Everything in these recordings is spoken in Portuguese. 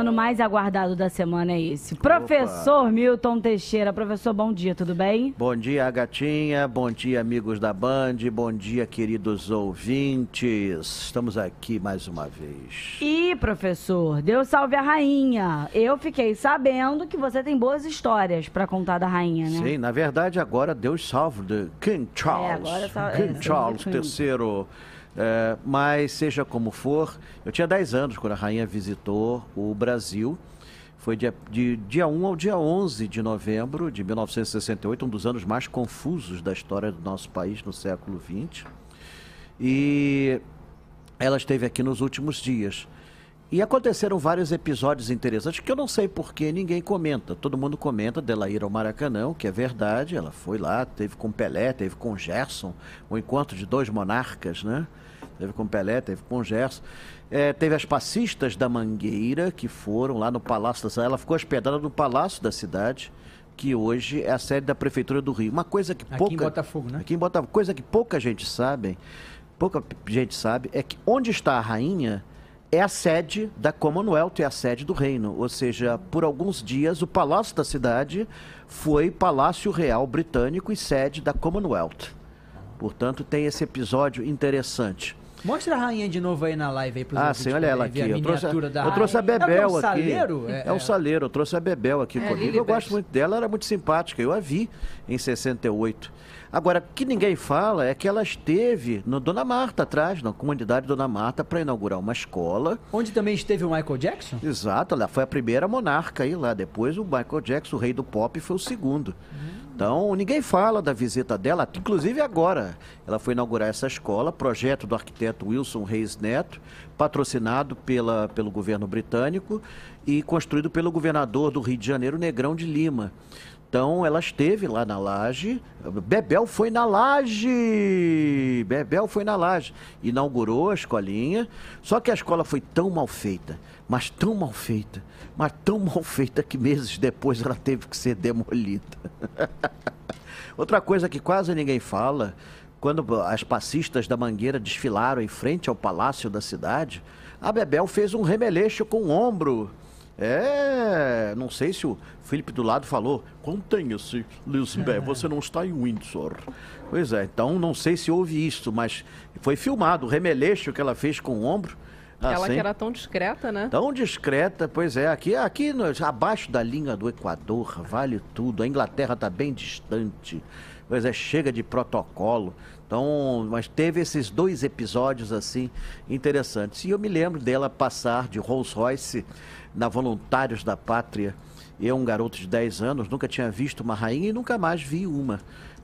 Piano mais aguardado da semana é esse. Professor Opa. Milton Teixeira. Professor, bom dia, tudo bem? Bom dia, gatinha. Bom dia, amigos da Band. Bom dia, queridos ouvintes. Estamos aqui mais uma vez. E, professor, Deus salve a rainha. Eu fiquei sabendo que você tem boas histórias para contar da rainha, né? Sim, na verdade, agora Deus salve de King Charles. É, agora King é, Charles III. É, mas seja como for, eu tinha 10 anos quando a rainha visitou o Brasil. Foi dia, de dia 1 ao dia 11 de novembro de 1968, um dos anos mais confusos da história do nosso país no século XX. E ela esteve aqui nos últimos dias. E aconteceram vários episódios interessantes que eu não sei porque ninguém comenta. Todo mundo comenta dela ir ao Maracanã, que é verdade. Ela foi lá, teve com Pelé, teve com Gerson, um encontro de dois monarcas, né? Teve com Pelé, teve com Gerson. É, teve as passistas da Mangueira, que foram lá no Palácio da Cidade. Ela ficou hospedada no Palácio da Cidade, que hoje é a sede da Prefeitura do Rio. Uma coisa que pouca... Aqui em Botafogo, né? Aqui em Botafogo. Coisa que pouca gente sabe, pouca gente sabe, é que onde está a rainha é a sede da Commonwealth, é a sede do reino. Ou seja, por alguns dias, o Palácio da Cidade foi Palácio Real Britânico e sede da Commonwealth. Portanto, tem esse episódio interessante. Mostra a rainha de novo aí na live aí pros Ah, sim, olha ela aqui. Eu trouxe, a, eu trouxe a Bebel é, é um aqui. Saleiro? É, é um saleiro, eu trouxe a Bebel aqui é, comigo. Eu gosto muito dela, ela era muito simpática. Eu a vi em 68. Agora, o que ninguém fala é que ela esteve no Dona Marta atrás, na comunidade Dona Marta, para inaugurar uma escola. Onde também esteve o Michael Jackson? Exato, ela foi a primeira monarca aí lá. Depois o Michael Jackson, o rei do pop, foi o segundo. Hum. Então, ninguém fala da visita dela, inclusive agora. Ela foi inaugurar essa escola, projeto do arquiteto Wilson Reis Neto, patrocinado pela, pelo governo britânico e construído pelo governador do Rio de Janeiro, Negrão de Lima. Então ela esteve lá na laje. Bebel foi na laje. Bebel foi na laje. Inaugurou a escolinha. Só que a escola foi tão mal feita, mas tão mal feita, mas tão mal feita que meses depois ela teve que ser demolida. Outra coisa que quase ninguém fala, quando as passistas da Mangueira desfilaram em frente ao palácio da cidade, a Bebel fez um remeleixo com o ombro é, não sei se o Felipe do lado falou, contenha-se, Lisbeth, você não está em Windsor. Pois é, então não sei se houve isso, mas foi filmado o remeleixo que ela fez com o ombro. Ela assim, que era tão discreta, né? Tão discreta, pois é. Aqui, aqui no, abaixo da linha do Equador, vale tudo. A Inglaterra está bem distante. Pois é, chega de protocolo. Então, mas teve esses dois episódios assim interessantes. E eu me lembro dela passar de Rolls Royce na Voluntários da Pátria. Eu, um garoto de 10 anos, nunca tinha visto uma rainha e nunca mais vi uma.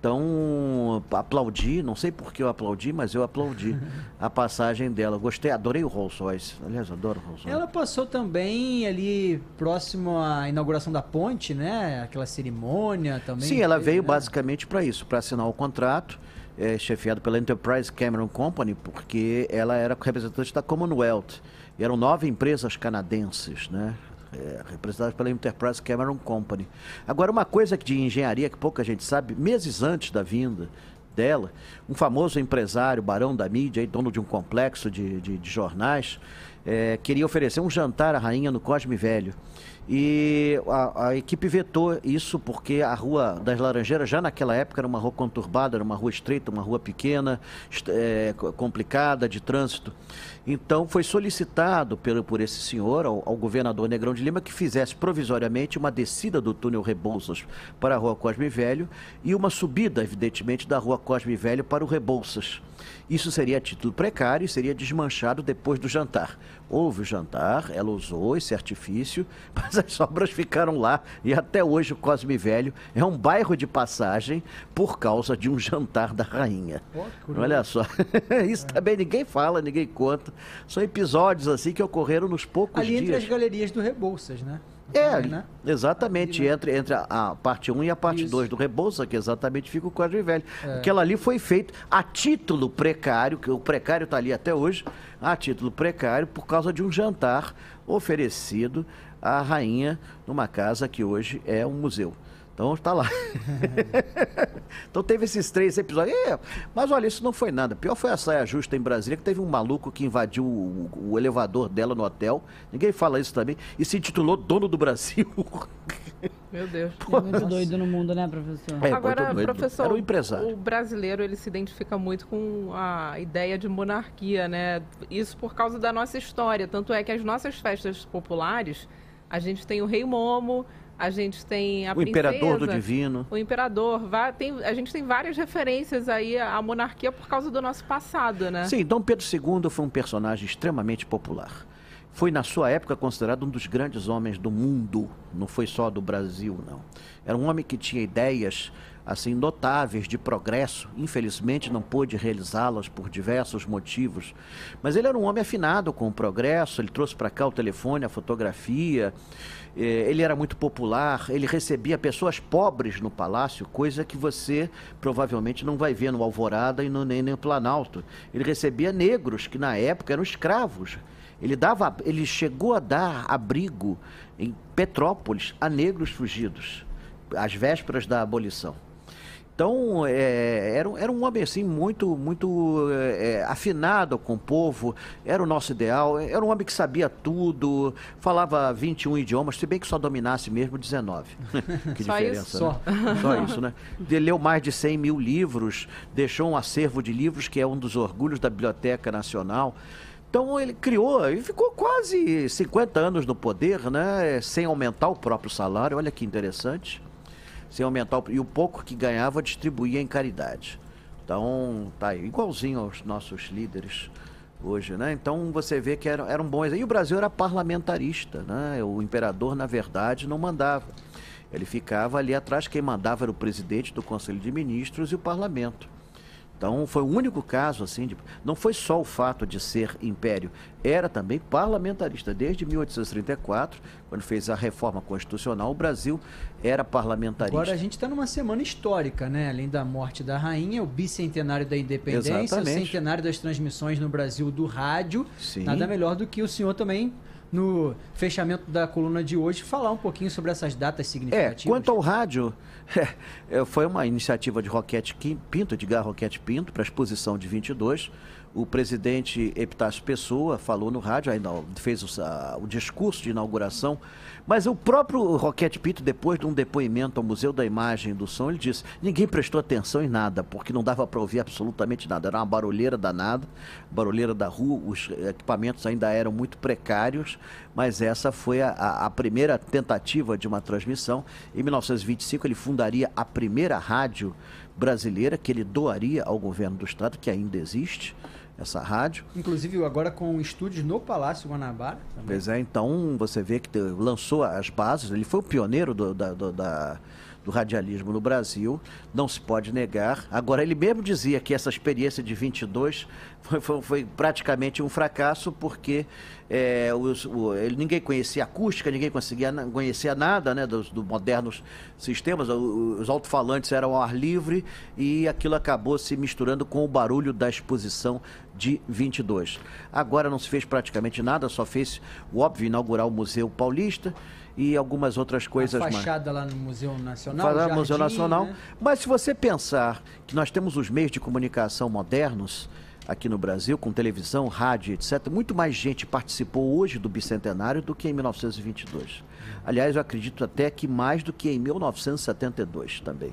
Então, aplaudi, não sei por que eu aplaudi, mas eu aplaudi a passagem dela. Gostei, adorei o Rolls Royce. Aliás, adoro o Rolls Royce. Ela passou também ali próximo à inauguração da ponte, né? Aquela cerimônia também. Sim, ela veio né? basicamente para isso, para assinar o contrato, é, chefiado pela Enterprise Cameron Company, porque ela era representante da Commonwealth. E eram nove empresas canadenses, né? É, representadas pela Enterprise Cameron Company. Agora, uma coisa de engenharia que pouca gente sabe, meses antes da vinda dela, um famoso empresário, barão da mídia, dono de um complexo de, de, de jornais, é, queria oferecer um jantar à rainha no Cosme Velho. E a, a, equipe vetou isso porque a Rua das Laranjeiras, já naquela época, era uma rua conturbada, era uma rua estreita, uma rua pequena, é, complicada de trânsito. Então foi solicitado pelo, por esse senhor, ao, ao, governador Negrão de Lima, que fizesse provisoriamente uma descida do túnel Rebouças para a rua Cosme Velho e uma subida, evidentemente, da rua Cosme Velho para o Rebouças. Isso seria a título precário e seria desmanchado depois do jantar. Houve o jantar, ela usou esse artifício, mas as sobras ficaram lá e até hoje o Cosme Velho é um bairro de passagem por causa de um jantar da rainha. Olha só, isso é. também ninguém fala, ninguém conta. São episódios assim que ocorreram nos poucos Ali dias. Ali entre as galerias do Rebouças, né? É, né? exatamente, entre, entre a, a parte 1 e a parte Isso. 2 do Rebouça, que exatamente fica o Quadro Velho. É. Aquela ali foi feito a título precário, que o precário está ali até hoje, a título precário, por causa de um jantar oferecido à rainha numa casa que hoje é um museu. Então está lá. então teve esses três episódios. É, mas olha, isso não foi nada. Pior foi a saia justa em Brasília, que teve um maluco que invadiu o, o elevador dela no hotel. Ninguém fala isso também. E se intitulou Dono do Brasil. Meu Deus. É muito doido no mundo, né, professor? É, Agora, professor, Era um empresário. o brasileiro ele se identifica muito com a ideia de monarquia, né? Isso por causa da nossa história. Tanto é que as nossas festas populares, a gente tem o Rei Momo, a gente tem a o princesa, imperador do divino. O imperador, tem, a gente tem várias referências aí à monarquia por causa do nosso passado, né? Sim, Dom Pedro II foi um personagem extremamente popular. Foi na sua época considerado um dos grandes homens do mundo, não foi só do Brasil, não. Era um homem que tinha ideias assim notáveis de progresso. Infelizmente não pôde realizá-las por diversos motivos, mas ele era um homem afinado com o progresso. Ele trouxe para cá o telefone, a fotografia. Eh, ele era muito popular. Ele recebia pessoas pobres no palácio, coisa que você provavelmente não vai ver no Alvorada e no, nem no Planalto. Ele recebia negros que na época eram escravos. Ele dava, ele chegou a dar abrigo em Petrópolis a negros fugidos, às vésperas da abolição. Então, é, era, era um homem assim muito, muito é, afinado com o povo, era o nosso ideal, era um homem que sabia tudo, falava 21 idiomas, se bem que só dominasse mesmo 19. que só diferença, isso? Né? Só. só isso, né? Ele leu mais de 100 mil livros, deixou um acervo de livros que é um dos orgulhos da Biblioteca Nacional. Então ele criou e ficou quase 50 anos no poder, né? Sem aumentar o próprio salário. Olha que interessante sem aumentar o, e o pouco que ganhava distribuía em caridade. Então, tá aí, igualzinho aos nossos líderes hoje, né? Então você vê que eram, eram bons. E o Brasil era parlamentarista, né? O imperador, na verdade, não mandava. Ele ficava ali atrás, quem mandava era o presidente do Conselho de Ministros e o parlamento. Então foi o único caso assim, de, não foi só o fato de ser império, era também parlamentarista. Desde 1834, quando fez a reforma constitucional, o Brasil era parlamentarista. Agora a gente está numa semana histórica, né? Além da morte da rainha, o bicentenário da independência, Exatamente. o centenário das transmissões no Brasil do rádio. Sim. Nada melhor do que o senhor também no fechamento da coluna de hoje, falar um pouquinho sobre essas datas significativas. É, quanto ao rádio, é, foi uma iniciativa de Roquete Pinto, Edgar Roquete Pinto, para a exposição de 22. O presidente Epitácio Pessoa falou no rádio, ainda fez o, a, o discurso de inauguração mas o próprio Roquete Pinto, depois de um depoimento ao Museu da Imagem do Som, ele disse: ninguém prestou atenção em nada, porque não dava para ouvir absolutamente nada. Era uma barulheira danada, barulheira da rua, os equipamentos ainda eram muito precários, mas essa foi a, a primeira tentativa de uma transmissão. Em 1925, ele fundaria a primeira rádio brasileira que ele doaria ao governo do estado, que ainda existe essa rádio. Inclusive agora com estúdios no Palácio Guanabara. Também. Pois é, então você vê que lançou as bases, ele foi o pioneiro do, da, do, da, do radialismo no Brasil, não se pode negar. Agora, ele mesmo dizia que essa experiência de 22 foi, foi, foi praticamente um fracasso, porque é, os, o, ele, ninguém conhecia acústica, ninguém conseguia conhecia nada né, dos, dos modernos sistemas. Os, os alto-falantes eram ao ar livre e aquilo acabou se misturando com o barulho da exposição de 22. Agora não se fez praticamente nada, só fez o óbvio inaugurar o Museu Paulista e algumas outras coisas mais. fachada mais. lá no Museu Nacional. Jardim, Museu Nacional. Né? Mas se você pensar que nós temos os meios de comunicação modernos aqui no Brasil, com televisão, rádio, etc., muito mais gente participou hoje do bicentenário do que em 1922. Aliás, eu acredito até que mais do que em 1972 também.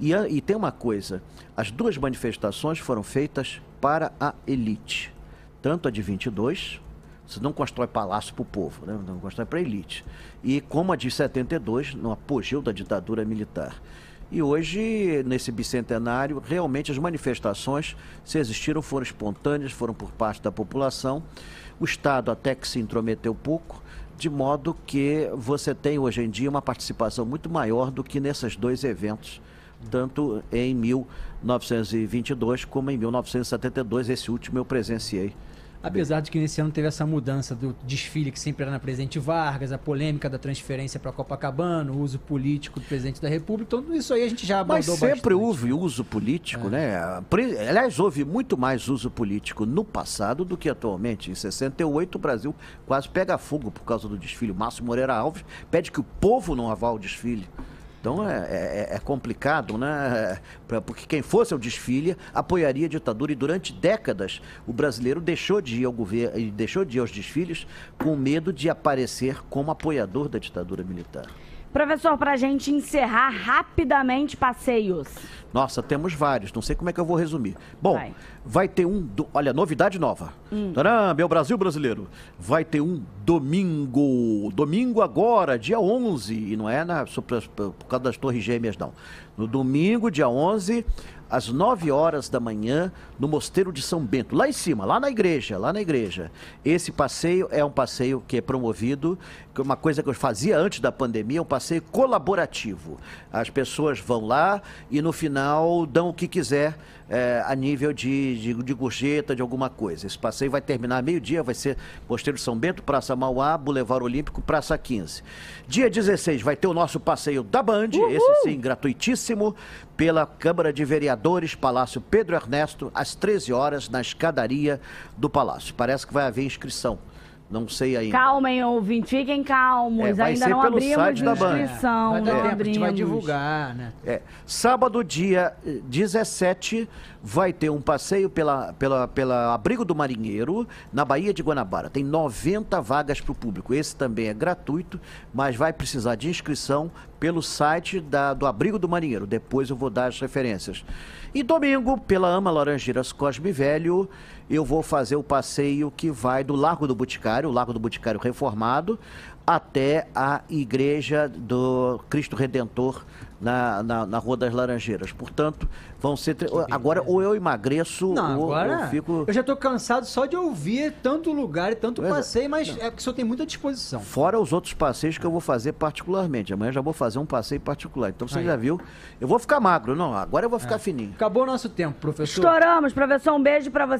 E, e tem uma coisa: as duas manifestações foram feitas para a elite. Tanto a de 22, você não constrói palácio para o povo, né? não constrói para a elite. E como a de 72, no apogeu da ditadura militar. E hoje, nesse bicentenário, realmente as manifestações, se existiram, foram espontâneas, foram por parte da população. O Estado até que se intrometeu pouco, de modo que você tem hoje em dia uma participação muito maior do que nesses dois eventos tanto em 1922 como em 1972. Esse último eu presenciei Apesar de que nesse ano teve essa mudança do desfile que sempre era na Presidente Vargas, a polêmica da transferência para Copacabana, o uso político do presidente da República, tudo isso aí a gente já abordou Mas sempre bastante. houve uso político, é. né? Aliás, houve muito mais uso político no passado do que atualmente. Em 68, o Brasil quase pega fogo por causa do desfile. O Márcio Moreira Alves pede que o povo não avale o desfile. Então é, é, é, complicado, né? Porque quem fosse ao desfile apoiaria a ditadura e durante décadas o brasileiro deixou de ir ao governo, deixou de ir aos desfiles com medo de aparecer como apoiador da ditadura militar. Professor, para a gente encerrar rapidamente passeios. Nossa, temos vários, não sei como é que eu vou resumir. Bom, vai, vai ter um. Do... Olha, novidade nova. Hum. Tcharam, meu Brasil brasileiro. Vai ter um domingo. Domingo agora, dia 11. E não é na, por causa das Torres Gêmeas, não. No domingo, dia 11, às 9 horas da manhã, no Mosteiro de São Bento, lá em cima, lá na igreja, lá na igreja. Esse passeio é um passeio que é promovido, que é uma coisa que eu fazia antes da pandemia, um passeio colaborativo. As pessoas vão lá e no final dão o que quiser é, a nível de, de, de, gorjeta, de alguma coisa. Esse passeio vai terminar meio-dia, vai ser Mosteiro de São Bento, Praça Mauá, Boulevard Olímpico, Praça 15. Dia 16 vai ter o nosso passeio da Band, Uhul! esse sim, gratuitíssimo, pela Câmara de Vereadores, Palácio Pedro Ernesto, às 13 horas, na escadaria do Palácio. Parece que vai haver inscrição. Não sei ainda. Calmem, ouvinte, fiquem calmos. É, ainda não abrimos inscrição. Vai dar tempo, a gente vai divulgar, né? É. Sábado, dia 17, vai ter um passeio pela, pela, pela Abrigo do Marinheiro, na Baía de Guanabara. Tem 90 vagas para o público. Esse também é gratuito, mas vai precisar de inscrição pelo site da, do Abrigo do Marinheiro. Depois eu vou dar as referências. E domingo, pela Ama Laranjeiras Cosme Velho, eu vou fazer o passeio que vai do Largo do Boticário, o Largo do Boticário reformado, até a Igreja do Cristo Redentor na, na, na Rua das Laranjeiras. Portanto, vão ser. Agora, ou eu emagreço, não, ou agora, eu fico. Eu já estou cansado só de ouvir tanto lugar e tanto pois é. passeio, mas não. é porque o senhor tem muita disposição. Fora os outros passeios que eu vou fazer particularmente. Amanhã já vou fazer um passeio particular. Então você Aí. já viu. Eu vou ficar magro, não. Agora eu vou ficar é. fininho. Acabou o nosso tempo, professor. Estouramos, professor. Um beijo para você.